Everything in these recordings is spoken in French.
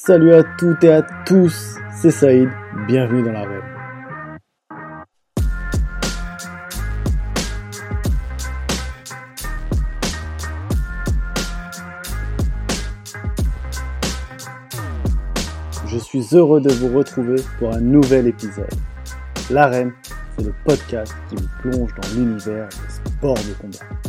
Salut à toutes et à tous, c'est Saïd, bienvenue dans la web. Je suis heureux de vous retrouver pour un nouvel épisode. L'arène, c'est le podcast qui vous plonge dans l'univers des sports de combat.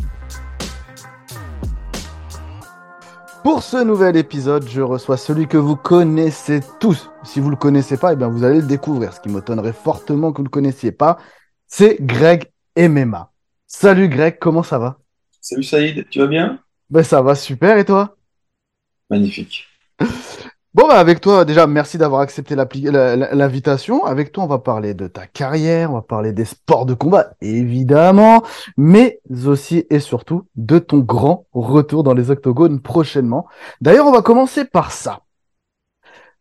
Pour ce nouvel épisode, je reçois celui que vous connaissez tous. Si vous ne le connaissez pas, eh bien vous allez le découvrir. Ce qui m'étonnerait fortement que vous ne le connaissiez pas, c'est Greg MMA. Salut Greg, comment ça va? Salut Saïd, tu vas bien? Ben ça va super et toi? Magnifique. Bon, bah avec toi, déjà, merci d'avoir accepté l'invitation. Avec toi, on va parler de ta carrière, on va parler des sports de combat, évidemment, mais aussi et surtout de ton grand retour dans les octogones prochainement. D'ailleurs, on va commencer par ça.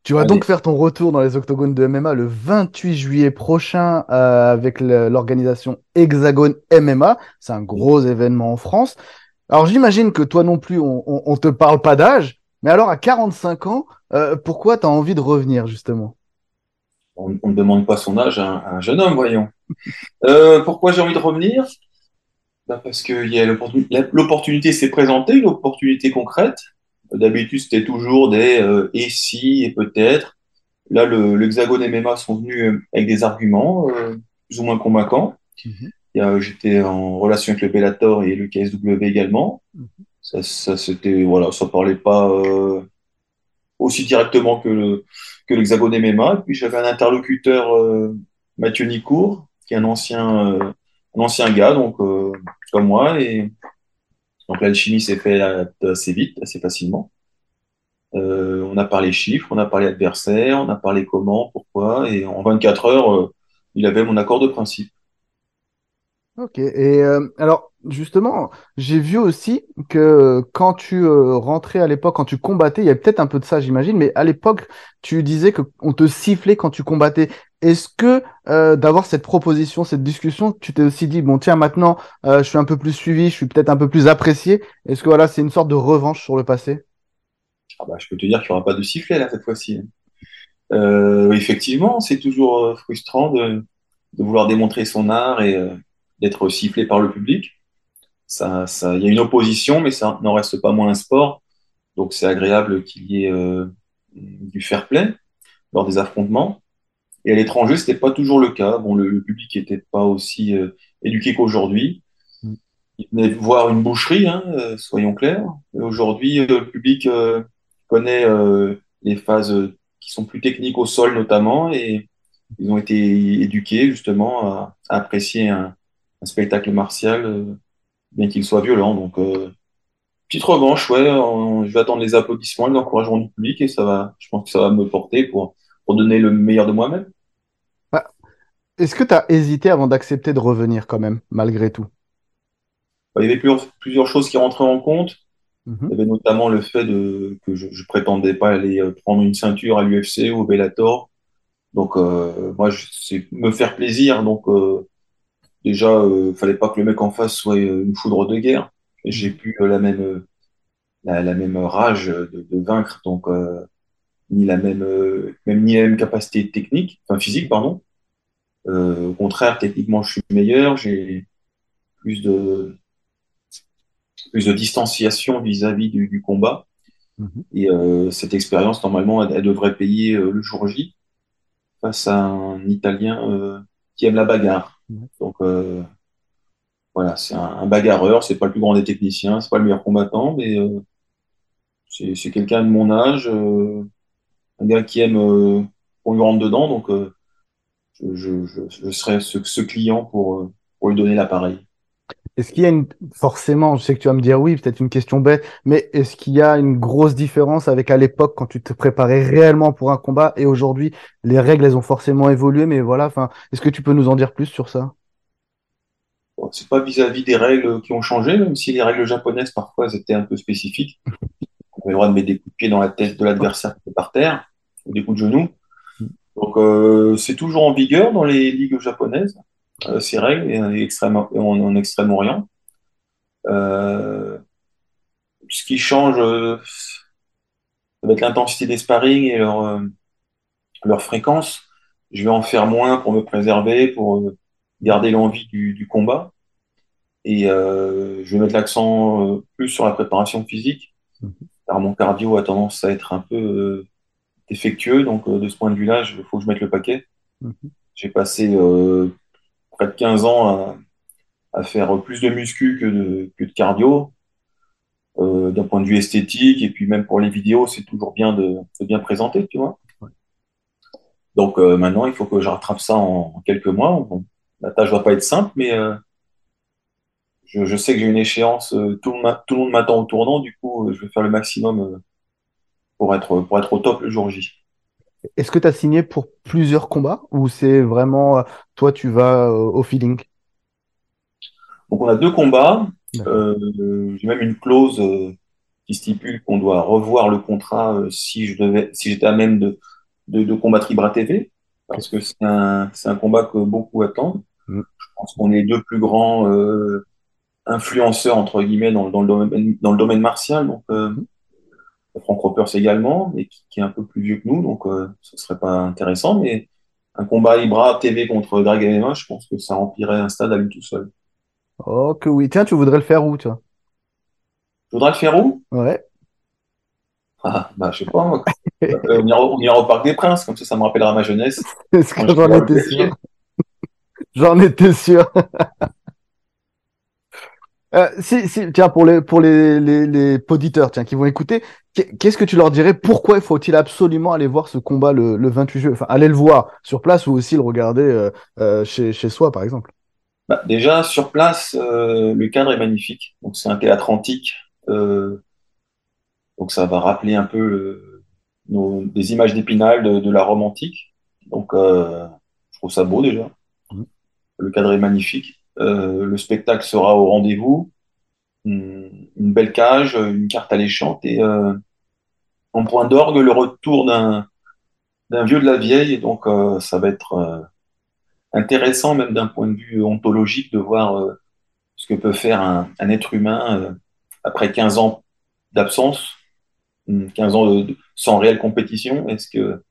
Tu vas donc faire ton retour dans les octogones de MMA le 28 juillet prochain euh, avec l'organisation Hexagone MMA. C'est un gros événement en France. Alors j'imagine que toi non plus, on, on, on te parle pas d'âge, mais alors, à 45 ans, euh, pourquoi tu as envie de revenir, justement? On ne demande pas son âge à un, jeune homme, voyons. Euh, pourquoi j'ai envie de revenir? Bah, Parce que l'opportunité s'est présentée, une opportunité concrète. D'habitude, c'était toujours des euh, et si et peut-être. Là, l'Hexagone le, MMA sont venus avec des arguments plus ou moins convaincants. Mhm. J'étais en relation avec le Bellator et le KSW également. Mhm ça, ça c'était voilà, ça parlait pas euh, aussi directement que le que l'Hexagone MMA. Puis j'avais un interlocuteur, euh, Mathieu Nicourt, qui est un ancien euh, un ancien gars, donc comme moi, et donc l'alchimie s'est fait assez vite, assez facilement. on a parlé chiffres, on a parlé adversaire, on a parlé comment, pourquoi, et en 24 heures, il avait mon accord de principe. Ok, et alors justement, j'ai vu aussi que quand tu euh, rentrais à l'époque, quand tu combattais, il y avait peut-être un peu de ça, j'imagine, mais à l'époque, tu disais qu'on te sifflait quand tu combattais. Est-ce que euh, d'avoir cette proposition, cette discussion, tu t'es aussi dit, bon, tiens, maintenant, euh, je suis un peu plus suivi, je suis peut-être un peu plus apprécié. Est-ce que voilà, c'est une sorte de revanche sur le passé? Ah bah, Je peux te dire qu'il n'y aura pas de sifflet là cette fois-ci. effectivement, c'est toujours frustrant de, vouloir démontrer son art et d'être sifflé par le public ça, ça, il y a une opposition, mais ça n'en reste pas moins un sport. Donc c'est agréable qu'il y ait euh, du fair play lors des affrontements. Et à l'étranger, c'était pas toujours le cas. Bon, le, public n'était pas aussi euh, éduqué qu'aujourd'hui. Mm. Il venait voir une boucherie, hein, euh, soyons clairs. Aujourd'hui, le public connaît les phases qui sont plus techniques au sol notamment, et ils ont été éduqués justement à, apprécier un, un spectacle martial bien qu'il soit violent. Donc, euh, petite revanche, ouais, je vais attendre les applaudissements, l'encouragement du public et ça va, je pense que ça va me porter pour, pour donner le meilleur de moi-même. Bah, est-ce que tu as hésité avant d'accepter de revenir quand même, malgré tout? Il y avait plusieurs, choses qui rentraient en compte. Mhm. Il y avait notamment le fait de, que je, je prétendais pas aller euh, prendre une ceinture à l'UFC ou au Bellator. Donc, euh, moi, c'est me faire plaisir. Donc, déjà, euh, fallait pas que le mec en face soit euh, une foudre de guerre. J'ai plus euh, la même la, la, même rage de, de vaincre, donc ni la même même ni la même capacité technique, enfin physique, pardon. au contraire, techniquement, je suis meilleur. J'ai plus de plus de distanciation vis-à-vis du, du, combat. Mm-hmm. Et euh, cette expérience, normalement, elle, elle devrait payer euh, le jour J face à un Italien euh, qui aime la bagarre. Donc euh, voilà, c'est un, bagarreur, c'est pas le plus grand des techniciens, c'est pas le meilleur combattant, mais euh, c'est quelqu'un de mon âge, euh, un gars qui aime qu'on lui rentre dedans, donc je, je, je, serai ce, ce client pour, pour lui donner l'appareil. Est-ce qu'il y a une, forcément, je sais que tu vas me dire oui, peut-être une question bête, mais est-ce qu'il y a une grosse différence avec à l'époque quand tu te préparais réellement pour un combat et aujourd'hui, les règles, elles ont forcément évolué, mais voilà, enfin, est-ce que tu peux nous en dire plus sur ça? C'est pas vis-à-vis des règles qui ont changé, même si les règles japonaises, parfois, elles étaient un peu spécifiques. On avait le droit de mettre des coups de pied dans la tête de l'adversaire par terre, ou des coups de genoux. Donc, euh, c'est toujours en vigueur dans les ligues japonaises. Euh, ces règles et en, extrême, en, Extrême-Orient. Euh, ce qui change, ça va être l'intensité des sparring et leur, euh, leur fréquence. Je vais en faire moins pour me préserver, pour garder l'envie du, du, combat. Et je vais mettre l'accent plus sur la préparation physique, car mon cardio a tendance à être un peu défectueux. Donc, de ce point de vue-là, il faut que je mette le paquet. Mmh. J'ai passé près de 15 ans à, à, faire plus de muscu que de, que de cardio. Euh, d'un point de vue esthétique et puis même pour les vidéos, c'est toujours bien de, de, bien présenter, tu vois. Donc euh, maintenant, il faut que je rattrape ça en, en quelques mois. Bon, la tâche va pas être simple, mais euh, je, je, sais que j'ai une échéance. Tout, le, tout le monde m'attend au tournant, du coup, je vais faire le maximum pour être pour être au top le jour J. Est-ce que tu as signé pour plusieurs combats ou c'est vraiment toi tu vas au feeling? Donc on a deux combats. Euh, j'ai même une clause euh, qui stipule qu'on doit revoir le contrat euh, si je devais, si j'étais à même de, de, de combattre Ibra TV, parce que c'est un, combat que beaucoup attendent. Mm. Je pense qu'on est les deux plus grands euh, influenceurs entre guillemets dans, dans, le domaine dans le domaine martial. Donc euh, mm. Frank Ropers également, mais qui, qui, est un peu plus vieux que nous, donc euh, ce serait pas intéressant. Mais un combat Ibra TV contre Drag MMA, je pense que ça remplirait un stade à lui tout seul. Oh que oui. Tiens, tu voudrais le faire où, tu vois Je voudrais le faire où? Ouais. Ah, bah, je sais pas. Moi. on, ira, on, ira, au Parc des Princes, comme ça, ça me rappellera ma jeunesse. Est-ce que j'en étais sûr J'en étais sûr. Euh, si, si, tiens, pour les, pour les, les, les poditeurs, tiens, qui vont écouter, qu'est-ce que tu leur dirais? Pourquoi faut-il absolument aller voir ce combat le, le 28 juillet? Enfin, aller le voir sur place ou aussi le regarder euh, euh, chez, chez soi, par exemple? Bah, déjà, sur place, euh, le cadre est magnifique. Donc, c'est un théâtre antique. Euh, donc, ça va rappeler un peu le, nos, des images d'épinal de, de, la Rome antique. Donc, euh, je trouve ça beau déjà. Mmh. Le cadre est magnifique. Euh, le spectacle sera au rendez-vous. Une, belle cage, une carte alléchante et euh, en point d'orgue, le retour d'un vieux de la vieille. Donc, euh, ça va être intéressant même d'un point de vue ontologique de voir ce que peut faire un, être humain après 15 ans d'absence, 15 ans de, de, sans réelle compétition. Est-ce que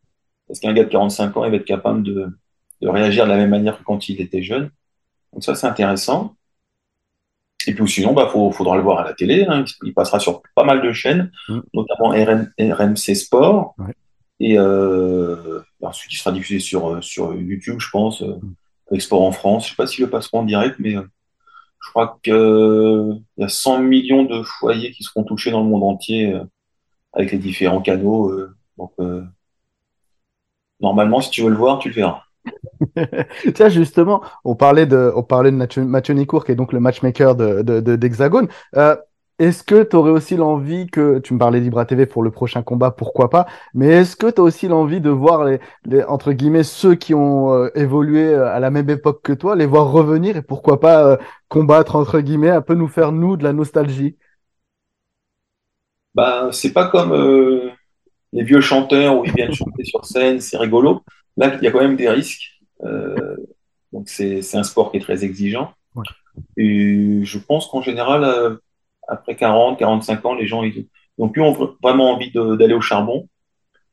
est-ce qu'un gars de 45 ans va être capable de, de réagir de la même manière que quand il était jeune? Donc ça c'est intéressant. Et puis sinon, bah, faut, faudra le voir à la télé. Hein. Il passera sur pas mal de chaînes, mmh. notamment RM, RMC Sport. Ouais. Et euh, ensuite, il sera diffusé sur, sur YouTube, je pense, euh, avec Sport en France. Je sais pas s'ils le passeront en direct, mais euh, je crois qu'il euh, y a 100 millions de foyers qui seront touchés dans le monde entier euh, avec les différents canaux. Euh, donc, normalement, si tu veux le voir, tu le verras. Tiens, justement, on parlait de, on de Mathieu, Nicourt, qui est donc le matchmaker d'Hexagone. Euh, est-ce que tu aurais aussi l'envie que, tu me parlais d'Ibra TV pour le prochain combat, pourquoi pas, mais est-ce que tu as aussi l'envie de voir entre guillemets, ceux qui ont euh, évolué euh, à la même époque que toi, les voir revenir et pourquoi pas combattre, entre guillemets, un peu nous faire, nous, de la nostalgie? Bah, c'est pas comme les vieux chanteurs où ils viennent chanter sur scène, c'est rigolo. Là, il y a quand même des risques. donc, c'est un sport qui est très exigeant. Ouais. Et je pense qu'en général, après 40, 45 ans, les gens ils n'ont plus vraiment envie d'aller au charbon,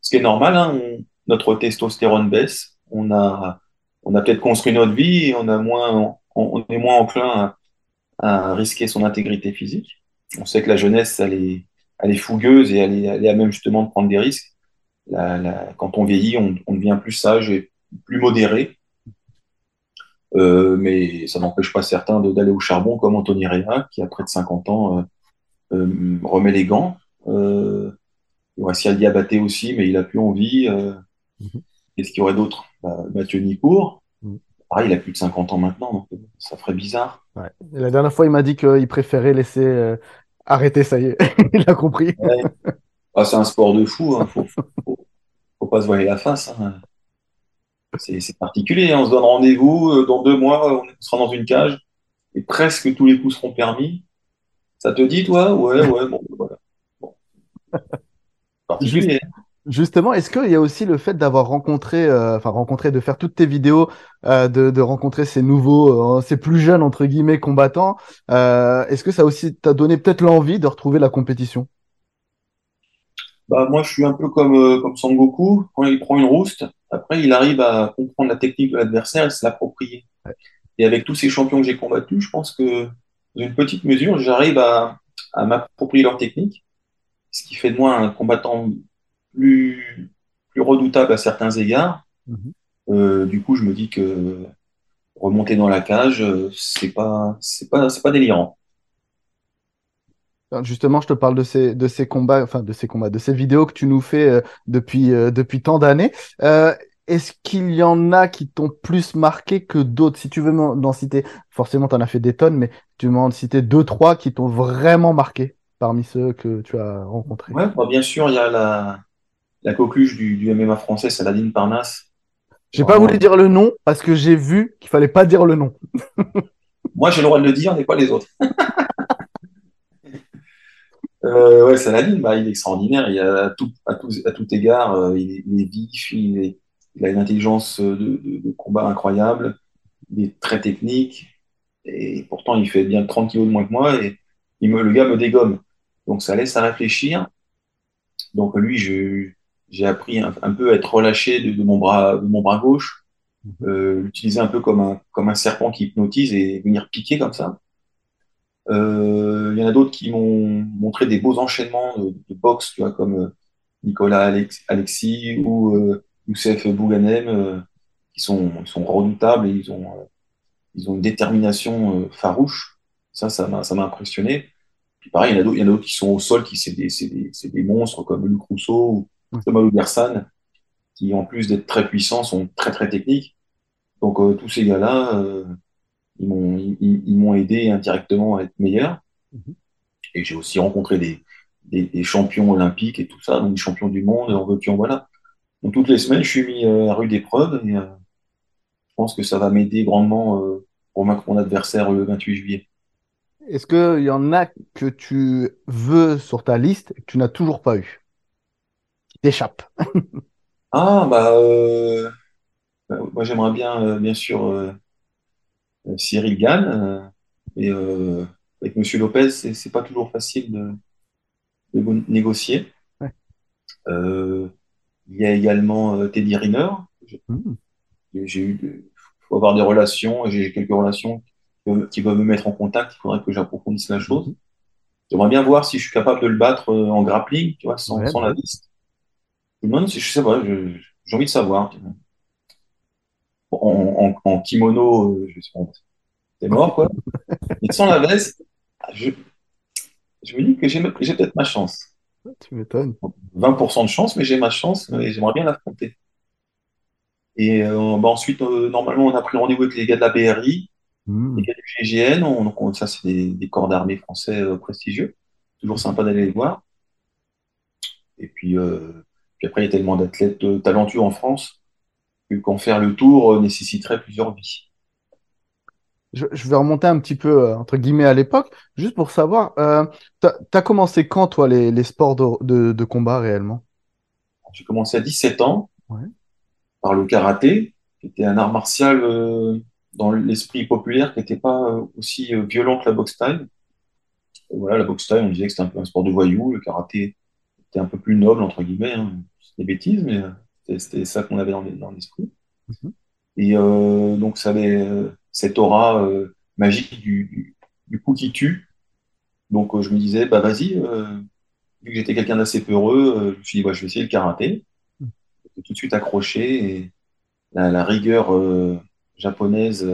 ce qui est normal. Hein, on, notre testostérone baisse, on a, on a peut-être construit notre vie et on, a moins, on, est moins enclin à, à, risquer son intégrité physique. On sait que la jeunesse, elle est, elle est fougueuse et elle est, elle est à même justement de prendre des risques. La, la, quand on vieillit, on, on devient plus sage et plus modéré. Euh, mais ça n'empêche pas certains d'aller au charbon, comme Anthony Réa, qui a près de 50 ans euh, euh, remet les gants. Euh, il y aurait Sial Diabaté aussi, mais il a plus envie. Euh, mm -hmm. Est-ce qu'il y aurait d'autres bah, Mathieu Nicourt. Mm -hmm. Pareil, il a plus de 50 ans maintenant, donc ça ferait bizarre. Ouais. La dernière fois, il m'a dit qu'il préférait laisser arrêter, ça y est, il a compris. Ouais. Ah, c'est un sport de fou, hein. faut, faut, faut, pas se voiler la face. Hein c'est particulier. Hein. On se donne rendez-vous euh, dans deux mois, on sera dans une cage et presque tous les coups seront permis. Ça te dit, toi? Ouais, ouais, bon, voilà. Bon. Particulier. Justement, est-ce qu'il y a aussi le fait d'avoir rencontré, euh, enfin rencontré, de faire toutes tes vidéos, euh, de, de, rencontrer ces nouveaux, euh, ces plus jeunes entre guillemets combattants, est-ce que ça aussi t'a donné peut-être l'envie de retrouver la compétition? Bah, moi, je suis un peu comme, euh, comme Son Goku. Quand il prend une rouste, après, il arrive à comprendre la technique de l'adversaire et se l'approprier. Et avec tous ces champions que j'ai combattus, je pense que, dans une petite mesure, j'arrive à, à m'approprier leur technique, ce qui fait de moi un combattant plus, plus redoutable à certains égards. Mhm. Euh, du coup, je me dis que remonter dans la cage, euh, c'est pas, c'est pas, c'est pas délirant. Justement, je te parle de ces, de ces combats, enfin de ces combats, de ces vidéos que tu nous fais euh, depuis, euh, depuis tant d'années. Euh, est-ce qu'il y en a qui t'ont plus marqué que d'autres? Si tu veux m'en citer, forcément, tu en as fait des tonnes, mais tu m'en citer deux, trois qui t'ont vraiment marqué parmi ceux que tu as rencontrés? Ouais, bah, bien sûr, il y a la, la coqueluche du, du MMA français, Saladin Parnasse. J'ai pas voulu dire le nom parce que j'ai vu qu'il fallait pas dire le nom. Moi, j'ai le droit de le dire, mais pas les autres. Euh, ouais, Saladin, bah, il est extraordinaire. Il a, à, tout, à, tout, à tout égard, euh, il, est, il, est, vif, il, est, il, a une intelligence de, de, de, combat incroyable, il est très technique, et pourtant il fait bien 30 kilos de moins que moi, et il me, le gars me dégomme. Donc ça laisse à réfléchir. Donc lui, j'ai appris un, un, peu à être relâché de, de, mon, bras, de mon bras gauche, mhm. euh, l'utiliser un peu comme un, comme un serpent qui hypnotise et venir piquer comme ça. Euh, il y en a d'autres qui m'ont montré des beaux enchaînements de, de boxe, tu vois, comme euh, Nicolas Alex, Alexis ou euh, Youssef Bouganem, euh, qui sont, sont redoutables et ils ont, euh, ils ont une détermination farouche. Ça, ça m'a, ça m'a impressionné. Puis pareil, il y en a d'autres, qui sont au sol, qui c'est des, c'est des, c'est des monstres comme Luc Rousseau ou Thomas Gersan, qui en plus d'être très puissants sont très très techniques. Donc tous ces gars-là ils m'ont ils, ils m'ont aidé indirectement à être meilleur. Mm-hmm. Et j'ai aussi rencontré des, des, des, champions olympiques et tout ça, donc des champions du monde, en veux voilà. Donc toutes les semaines, je suis mis euh, à rude épreuve et euh, je pense que ça va m'aider grandement euh, pour vaincre mon adversaire le 28 juillet. Est-ce qu'il y en a que tu veux sur ta liste et que tu n'as toujours pas eu? Qui t'échappe? Ah, bah, bah, moi j'aimerais bien, bien sûr, Cyril Gann. Euh, et euh, avec Monsieur Lopez, c'est pas toujours facile de, de négocier. Ouais. il y a également Teddy Riner. Mmh. J'ai eu, faut avoir des relations. J'ai quelques relations qui peuvent me mettre en contact. Il faudrait que j'approfondisse la chose. Mmh. J'aimerais bien voir si je suis capable de le battre en grappling, tu vois, sans, ouais, sans la liste. Je me demande si je sais pas, j'ai envie de savoir en, en, en kimono, euh, je c'est mort, quoi. Et sans la veste, je, je me dis que j'ai peut-être ma chance. Tu m'étonnes. 20% de chance, mais j'ai ma chance et j'aimerais bien l'affronter. Et euh, bah ensuite, euh, normalement, on a pris rendez-vous avec les gars de la BRI, mmh. les gars du GGN. On, on, ça, c'est des, des, corps d'armée français euh, prestigieux. Toujours sympa d'aller les voir. Et puis, puis après, il y a tellement d'athlètes talentueux en France qu'en faire le tour euh, nécessiterait plusieurs vies. Je, je, vais remonter un petit peu, euh, entre guillemets, à l'époque, juste pour savoir, euh, tu as, commencé quand, toi, les, les sports de, de, de, combat réellement? J'ai commencé à 17 ans ouais. par le karaté, qui était un art martial euh, dans l'esprit populaire, qui n'était pas aussi violent que la boxe. Et voilà, la boxe time, on disait que c'était un peu un sport de voyou, le karaté était un peu plus noble, entre guillemets, hein. c'est des bêtises, mais c'était ça qu'on avait dans l'esprit. Mmh. Et euh, donc, ça avait euh, cette aura euh, magique du, du, du, coup qui tue. Donc, je me disais, bah vas-y, vu que j'étais quelqu'un d'assez peureux, je me suis dit, bah, je vais essayer le karaté. Mmh. Tout de suite accroché et la, la rigueur japonaise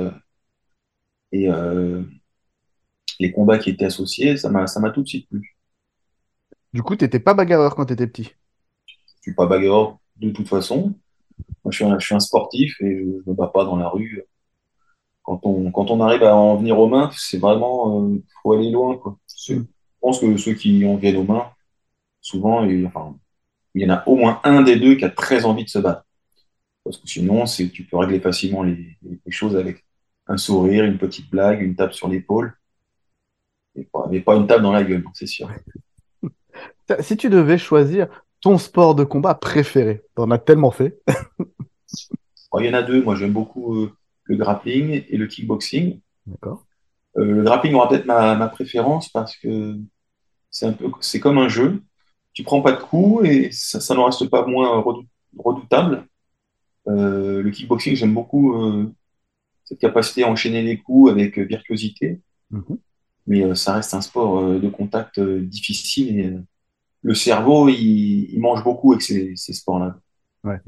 et les combats qui étaient associés, ça m'a ça m'a tout de suite plu. Du coup, tu n'étais pas bagarreur quand tu étais petit? Je suis pas bagarreur de toute façon. Moi, je suis un, je suis un sportif et je ne me bats pas dans la rue. Quand on, quand on arrive à en venir aux mains, c'est vraiment, euh, faut aller loin, quoi. Mm. Je pense que ceux qui en viennent aux mains, souvent, il, enfin, il y en a au moins un des deux qui a très envie de se battre. Parce que sinon, c'est, tu peux régler facilement les, les, choses avec un sourire, une petite blague, une tape sur l'épaule. Mais pas une tape dans la gueule, c'est sûr. Si tu devais choisir ton sport de combat préféré? T'en as tellement fait. Il y en a deux. Moi, j'aime beaucoup euh, le grappling et le kickboxing. D'accord. Euh, le grappling aura peut-être ma, ma, préférence parce que c'est un peu, c'est comme un jeu. tu prends pas de coups et ça, ça n'en reste pas moins redoutable. Euh, le kickboxing, j'aime beaucoup cette capacité à enchaîner les coups avec virtuosité. Mhm. Mais ça reste un sport de contact difficile et le cerveau, il, mange beaucoup avec ces, ces sports-là. Ouais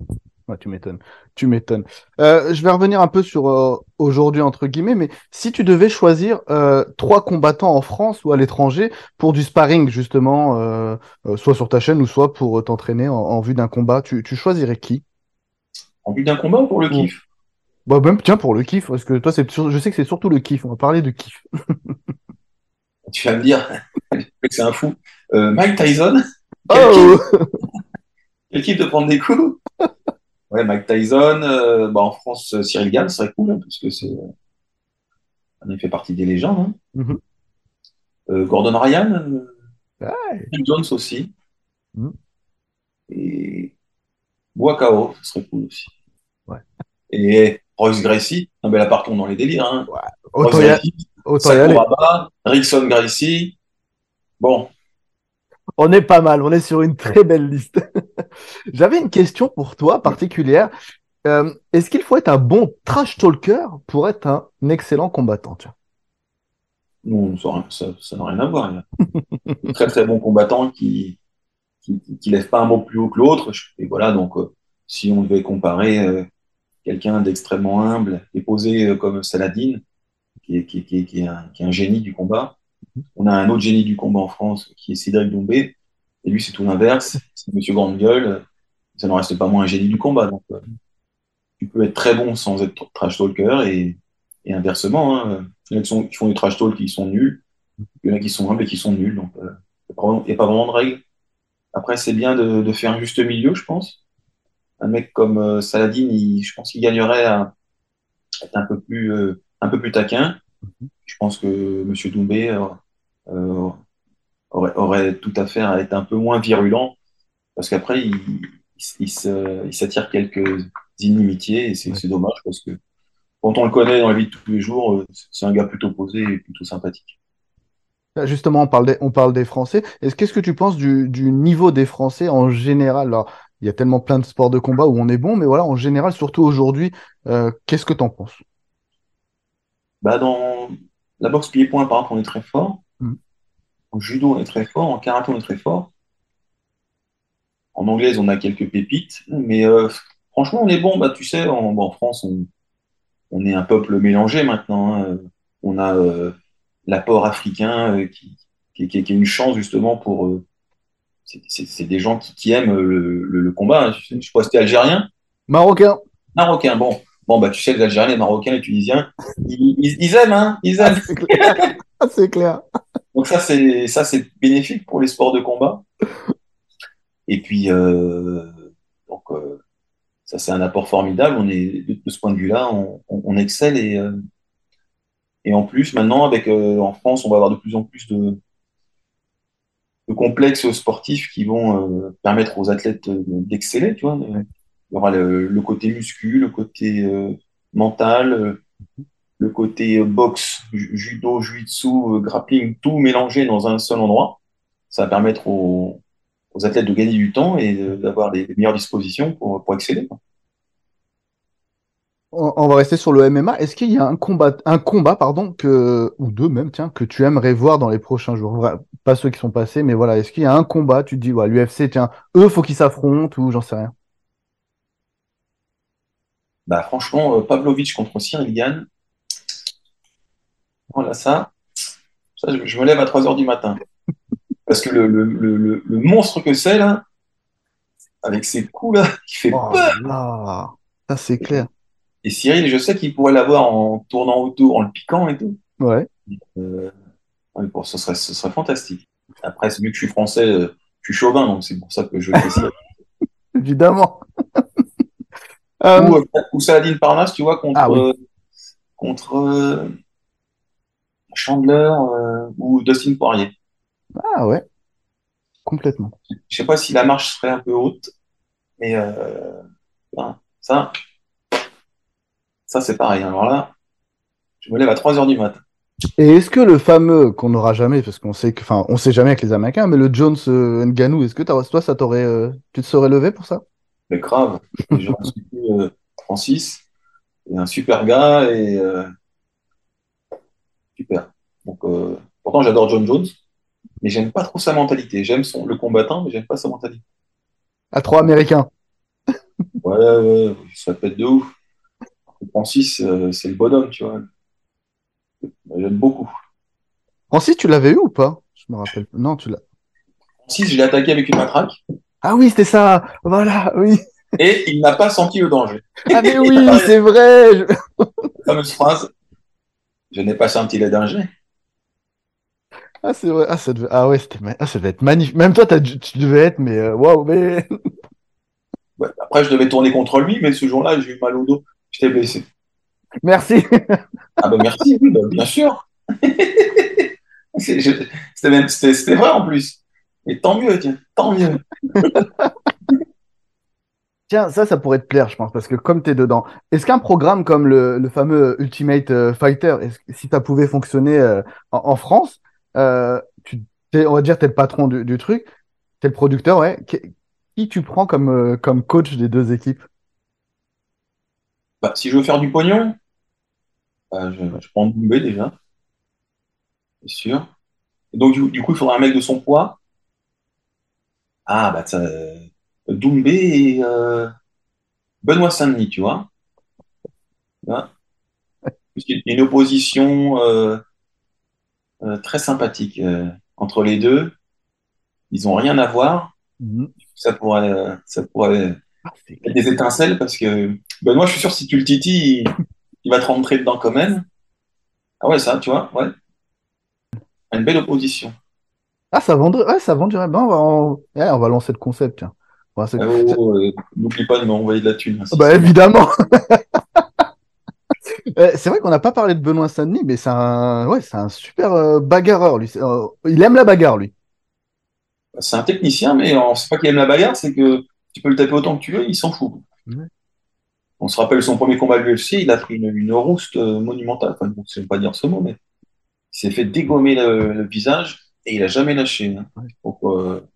tu m'étonnes. Tu m'étonnes. Euh, je vais revenir un peu sur euh, aujourd'hui, entre guillemets, mais si tu devais choisir euh, trois combattants en France ou à l'étranger pour du sparring, justement, soit sur ta chaîne ou soit pour t'entraîner en, vue d'un combat, tu, choisirais qui? En vue d'un combat ou pour le kiff? Bah, même, tiens, pour le kiff, parce que toi, c'est je sais que c'est surtout le kiff. On va parler de kiff. tu vas me dire que c'est un fou. Mike Tyson Oh Quel kiff de prendre des coups Ouais, Mike Tyson. Euh, bah, en France, euh, Cyril Gann serait cool, hein, parce que c'est. On fait partie des légendes. Hein. Mhm. Euh, Gordon Ryan. Jones aussi. Mhm. Et Boakao, ce serait cool aussi. Ouais. Et Royce Gracie. Non, mais là, partons dans les délires. Hein. Ouais. Autant y Rickson Gracie. Bon, on est pas mal, on est sur une très belle liste. J'avais une question pour toi particulière. Euh, est-ce qu'il faut être un bon trash talker pour être un excellent combattant Non, ça n'a rien à voir. très très bon combattant qui, qui, lève pas un mot plus haut que l'autre. Et voilà, donc euh, si on devait comparer euh, quelqu'un d'extrêmement humble et posé comme Saladin, qui est, qui, qui, est un, qui est un génie du combat, on a un autre génie du combat en France qui est Cédric Doumbé. Et lui, c'est tout l'inverse. C'est Monsieur Grande Gueule. Ça n'en reste pas moins un génie du combat. Euh, tu peux être très bon sans être trash talker et, inversement. Hein. Il y en a qui, font du trash talk qui sont nuls. Il y en a qui sont humbles et qui sont nuls. Donc, euh, il n'y a pas vraiment de règle. Après, c'est bien de, faire un juste milieu, je pense. Un mec comme euh, Saladin, je pense qu'il gagnerait à être un peu plus, euh, un peu plus taquin. Je pense que M. Doumbé euh, euh, aurait, tout à fait à être un peu moins virulent, parce qu'après, il, il, s'attire quelques inimitiés, et c'est dommage, parce que quand on le connaît dans la vie de tous les jours, euh, c'est un gars plutôt posé et plutôt sympathique. Justement, on parle des, on parle des Français. Qu'est-ce que tu penses du, niveau des Français en général? Alors, Il y a tellement plein de sports de combat où on est bon, mais voilà, en général, surtout aujourd'hui, qu'est-ce que tu en penses? Bah dans, la boxe pied-point, par exemple, on est très fort. Mm. En judo, on est très fort. En karaté, on est très fort. En anglaise, on a quelques pépites. Mais euh, franchement, on est bon. Bah, tu sais, en, France, on, est un peuple mélangé maintenant. Hein. On a euh, l'apport africain euh, qui, qui, est une chance justement pour. c'est des gens qui, aiment le, combat. Je, je sais pas si algérien. Marocain. Marocain, bon. Bon, bah, tu sais, les Algériens, les Marocains, les Tunisiens, ils, aiment, hein, ils aiment. Ah, c'est clair. Donc ça, c'est ça, c'est bénéfique pour les sports de combat. Et puis, euh, donc, euh, ça, c'est un apport formidable. On est de, ce point de vue-là, on, excelle et euh, et en plus, maintenant, avec en France, on va avoir de plus en plus de, de complexes sportifs qui vont permettre aux athlètes d'exceller, tu vois. Il y aura le, côté muscu, le côté euh, mental, euh, le côté euh, boxe, judo, jiu-jitsu, grappling, tout mélangé dans un seul endroit. Ça va permettre aux, athlètes de gagner du temps et d'avoir les, meilleures dispositions pour, pour exceller. On va rester sur le MMA. Est-ce qu'il y a un combat, un combat pardon, que, ou deux même, tiens, que tu aimerais voir dans les prochains jours? Pas ceux qui sont passés, mais voilà. Est-ce qu'il y a un combat, tu te dis, l'UFC, tiens, eux, faut qu'ils s'affrontent ou j'en sais rien? Bah, franchement, euh, Pavlovic contre Cyril Gann. Voilà ça. ça je, me lève à 3 h du matin. Parce que le, le, le, monstre que c'est, là, avec ses coups, là, il fait oh peur. ça, c'est clair. Et Cyril, je sais qu'il pourrait l'avoir en tournant autour, en le piquant et tout. Ouais. Euh, bon, ce, serait, ce serait fantastique. Après, vu que je suis français, euh, je suis chauvin, donc c'est pour ça que je le Évidemment. Euh, ou, ou, Saladin Parnas, tu vois, contre, ah euh, contre euh, Chandler ou Dustin Poirier. Ah ouais, complètement. Je sais pas si la marche serait un peu haute, mais ça, ça c'est pareil. Alors là, je me lève à 3 h du matin. Et est-ce que le fameux qu'on n'aura jamais, parce qu'on sait que, enfin, on sait jamais avec les Américains, mais le Jones euh, Nganou, est-ce que toi, ça t'aurait, euh, tu te serais levé pour ça? Mais grave. J'ai euh, Francis, et un super gars et euh, super. Donc, euh, pourtant, j'adore John Jones, mais j'aime pas trop sa mentalité. J'aime son le combattant, mais j'aime pas sa mentalité. À trois Américains. ouais, ouais, ça peut être de ouf. Francis, c'est le bonhomme, tu vois. J'aime beaucoup. Francis, tu l'avais eu ou pas? Je me rappelle. Non, tu l'as. Francis, je l'ai attaqué avec une matraque. Ah oui, c'était ça. Voilà, oui. Et il n'a pas senti le danger. Ah mais oui, c'est vrai. La fameuse phrase. Je n'ai pas senti le danger. Ah c'est vrai. Ah ça devait. Ah ouais, c'était. Ah ça devait être magnifique. Même toi, tu devais être, mais euh, waouh, mais. après, je devais tourner contre lui, mais ce jour-là, j'ai eu mal au dos. J'étais blessé. Merci. ah ben merci, oui, ben, bien sûr. C'était vrai en plus. Et tant mieux, tiens, tant mieux. Tiens, ça, ça pourrait te plaire, je pense, parce que comme tu es dedans, est-ce qu'un programme comme le, fameux Ultimate euh, Fighter, si ça pouvait fonctionner euh, en, France, euh, tu, on va dire, tu es le patron du, truc, tu es le producteur, ouais, qui, tu prends comme, comme coach des deux équipes? Bah, Si je veux faire du pognon, bah, je, prends Doumbé déjà, c'est sûr. donc, du, coup, il faudra un mec de son poids. Ah, bah, ça, Doumbé et euh, Benoît Saint-Denis, tu vois. Il y a une opposition euh, euh, très sympathique entre les deux. Ils n'ont rien à voir. Mhm. Ça pourrait, ça pourrait être des étincelles parce que Benoît, je suis sûr, si tu le titilles, il va te rentrer dedans quand même. Ah ouais, ça, tu vois, ouais. Une belle opposition. Ah, ça vendrait, ça vendrait. bien. on va, on va lancer le concept, tiens. Euh, n'oublie pas de m'envoyer de la thune. Hein, bah, évidemment. Euh, c'est vrai qu'on n'a pas parlé de Benoît Saint-Denis, mais c'est un, ouais, c'est un super euh, bagarreur. Lui. il aime la bagarre, lui. C'est un technicien, mais c'est pas qu'il aime la bagarre, c'est que tu peux le taper autant que tu veux, il s'en fout. On se rappelle son premier combat à l'UFC, il a pris une, une rouste monumentale. Enfin, je ne vais pas dire ce mot, mais il s'est fait dégommer le, visage et il a jamais lâché. Hein. Donc,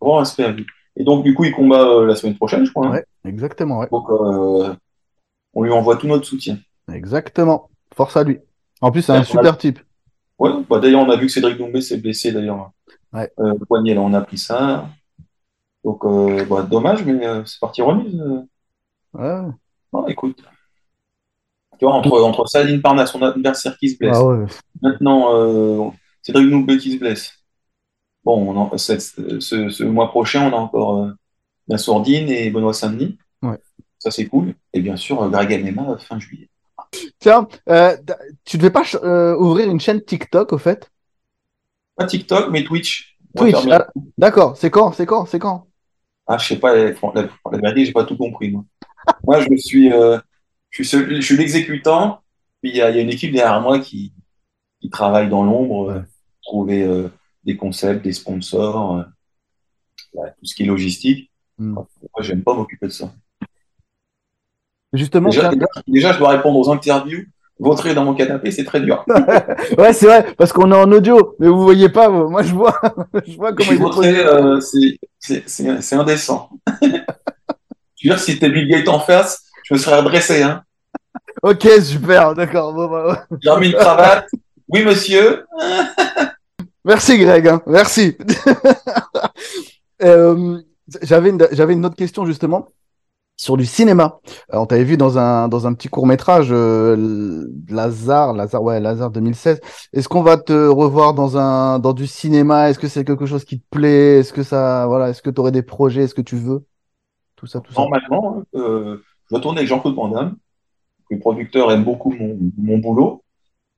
grand respect à lui. Et donc, du coup, il combat euh, la semaine prochaine, je crois. Hein. Ouais, exactement. Ouais. Donc, euh, on lui envoie tout notre soutien. Exactement. Force à lui. En plus, c'est un super type. Ouais, bah, d'ailleurs, on a vu que Cédric Doumbé s'est blessé, d'ailleurs. Ouais. Euh, le poignet, là, on a pris ça. Donc, bah, dommage, mais c'est parti remise. Ouais. écoute. Tu vois, entre, entre Saladin Parnasse, son adversaire qui se blesse. Ah ouais. Maintenant, Cédric Doumbé qui se blesse. Bon, ce, mois prochain, on a encore euh, la Sourdine et Benoît Saint-Denis. Ça, c'est cool. Et bien sûr, euh, Greg Almema fin juillet. Tiens, euh, tu devais pas ouvrir une chaîne TikTok, au fait? Pas TikTok, mais Twitch. Twitch, ah, d'accord. C'est quand C'est quand C'est quand? Ah, je sais pas. La, la, vérité, j'ai pas tout compris. Moi, moi je suis, je suis, suis l'exécutant. Puis il y, a une équipe derrière moi qui, qui travaille dans l'ombre, trouver des concepts, des sponsors, euh, tout ce qui est logistique. Hmm. Moi, j'aime pas m'occuper de ça. Justement, déjà, je dois répondre aux interviews. Voter dans mon canapé, c'est très dur. ouais, c'est vrai, parce qu'on est en audio, mais vous voyez pas, moi je vois, je vois comment il euh, c'est indécent. je veux dire, si t'es Bill Gates en face, je me serais adressé. Hein. Ok, super, d'accord. Bah, J'ai remis une cravate. Oui, monsieur. Merci Greg, hein. merci. euh, j'avais une, autre question justement sur du cinéma. Euh, on t'avait vu dans un petit court métrage euh, Lazare, Lazare ouais Lazare 2016. Est-ce qu'on va te revoir dans un dans du cinéma? Est-ce que c'est quelque chose qui te plaît? Est-ce que ça voilà Est-ce que tu aurais des projets? Est-ce que tu veux? Tout ça, tout ça. Normalement, euh, je vais tourner avec Jean-Claude Van Damme. Le producteur aime beaucoup mon, boulot.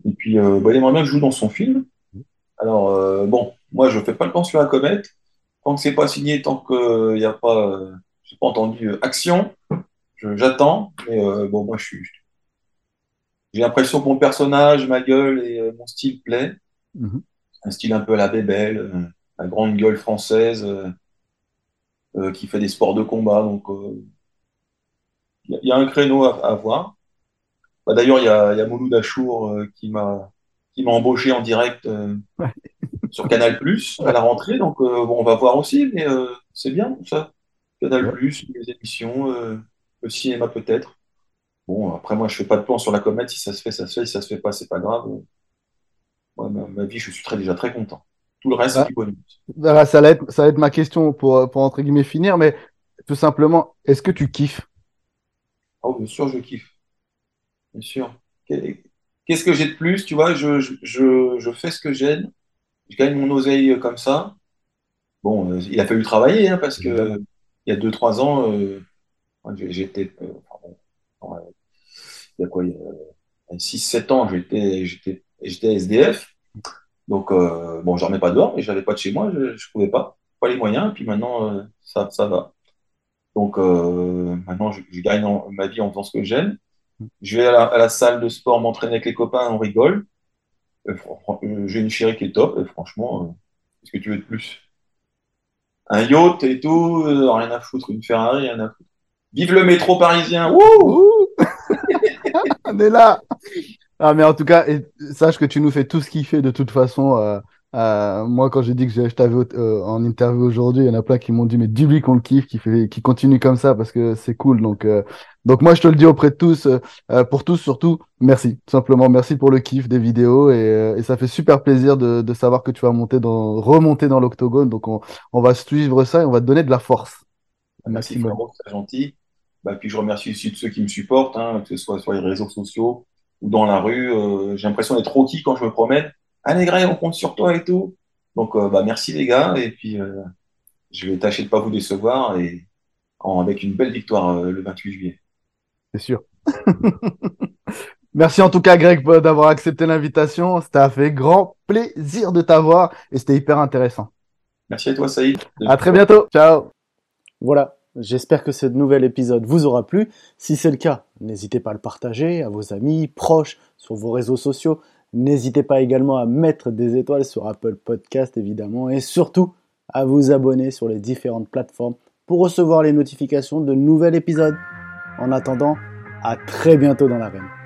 Et puis, euh, bah, je joue dans son film. Alors, euh, bon, moi, je ne fais pas le plan sur la comète. Tant que c'est pas signé, tant qu'il n'y a pas, euh, j'ai pas entendu euh, action, j'attends. Mais bon, moi, je suis. J'ai l'impression que mon personnage, ma gueule et mon style plaît. Mhm. Un style un peu à la bébelle, la grande gueule française qui fait des sports de combat. Donc, il y, a un créneau à, voir. Bah, d'ailleurs, il y a, y a Mouloud Achour qui m'a qui m'a embauché en direct euh, sur Canal Plus à la rentrée. Donc, euh, bon, on va voir aussi, mais euh, c'est bien ça. Canal Plus, les émissions, le cinéma peut-être. Bon, après, moi, je fais pas de plan sur la comète. Si ça se fait, ça se fait. Si ça se fait pas, c'est pas grave. ma, vie, je suis très, déjà très content. Tout le reste, c'est du bonus. ça, va être, ça va être ma question pour, pour entre guillemets finir, mais tout simplement, est-ce que tu kiffes? Oh, bien sûr, je kiffe. Bien sûr. Qu'est-ce que j'ai de plus Tu vois, je, je, fais ce que j'aime. Je gagne mon oseille comme ça. Bon, euh, il a fallu travailler hein, parce que il y a 2-3 ans, euh, j'étais. Euh, il y a quoi Il y a 6-7 ans, j'étais SDF. Donc, bon, je remets pas dehors, mais je n'avais pas de chez moi, je ne pouvais pas. Pas les moyens, puis maintenant, ça, ça va. Donc euh, maintenant, je, gagne ma vie en faisant ce que j'aime. Je vais à la, salle de sport m'entraîner avec les copains, on rigole. Euh, euh, j'ai une chérie qui est top, franchement, qu'est-ce que tu veux de plus? Un yacht et tout, rien à foutre, une Ferrari, rien à foutre. Vive le métro parisien On est là ah, mais en tout cas, sache que tu nous fais tout ce qu'il fait de toute façon. Euh, moi, quand j'ai dit que je t'avais euh, en interview aujourd'hui, il y en a plein qui m'ont dit mais dis-lui qu'on le kiffe, qui fait, qui continue comme ça parce que c'est cool. Donc, euh, donc moi, je te le dis auprès de tous, euh, pour tous surtout, merci. simplement, merci pour le kiff des vidéos et, et ça fait super plaisir de, de, savoir que tu vas monter dans, remonter dans l'octogone. Donc, on, on va suivre ça et on va te donner de la force. Merci, Florent, c'est gentil. Bah, puis je remercie aussi tous ceux qui me supportent, hein, que ce soit sur les réseaux sociaux ou dans la rue. j'ai l'impression d'être rookie quand je me promène Allez, Greg, on compte sur toi et tout. Donc, euh, bah, merci les gars. Et puis, euh, je vais tâcher de pas vous décevoir et avec une belle victoire euh, le 28 juillet. C'est sûr. merci en tout cas, Greg, d'avoir accepté l'invitation. C'était fait grand plaisir de t'avoir et c'était hyper intéressant. Merci à toi, Saïd. À très bientôt. Ciao. Voilà. J'espère que ce nouvel épisode vous aura plu. Si c'est le cas, n'hésitez pas à le partager à vos amis, proches, sur vos réseaux sociaux. N'hésitez pas également à mettre des étoiles sur Apple Podcast évidemment et surtout à vous abonner sur les différentes plateformes pour recevoir les notifications de nouveaux épisodes. En attendant, à très bientôt dans l'arène.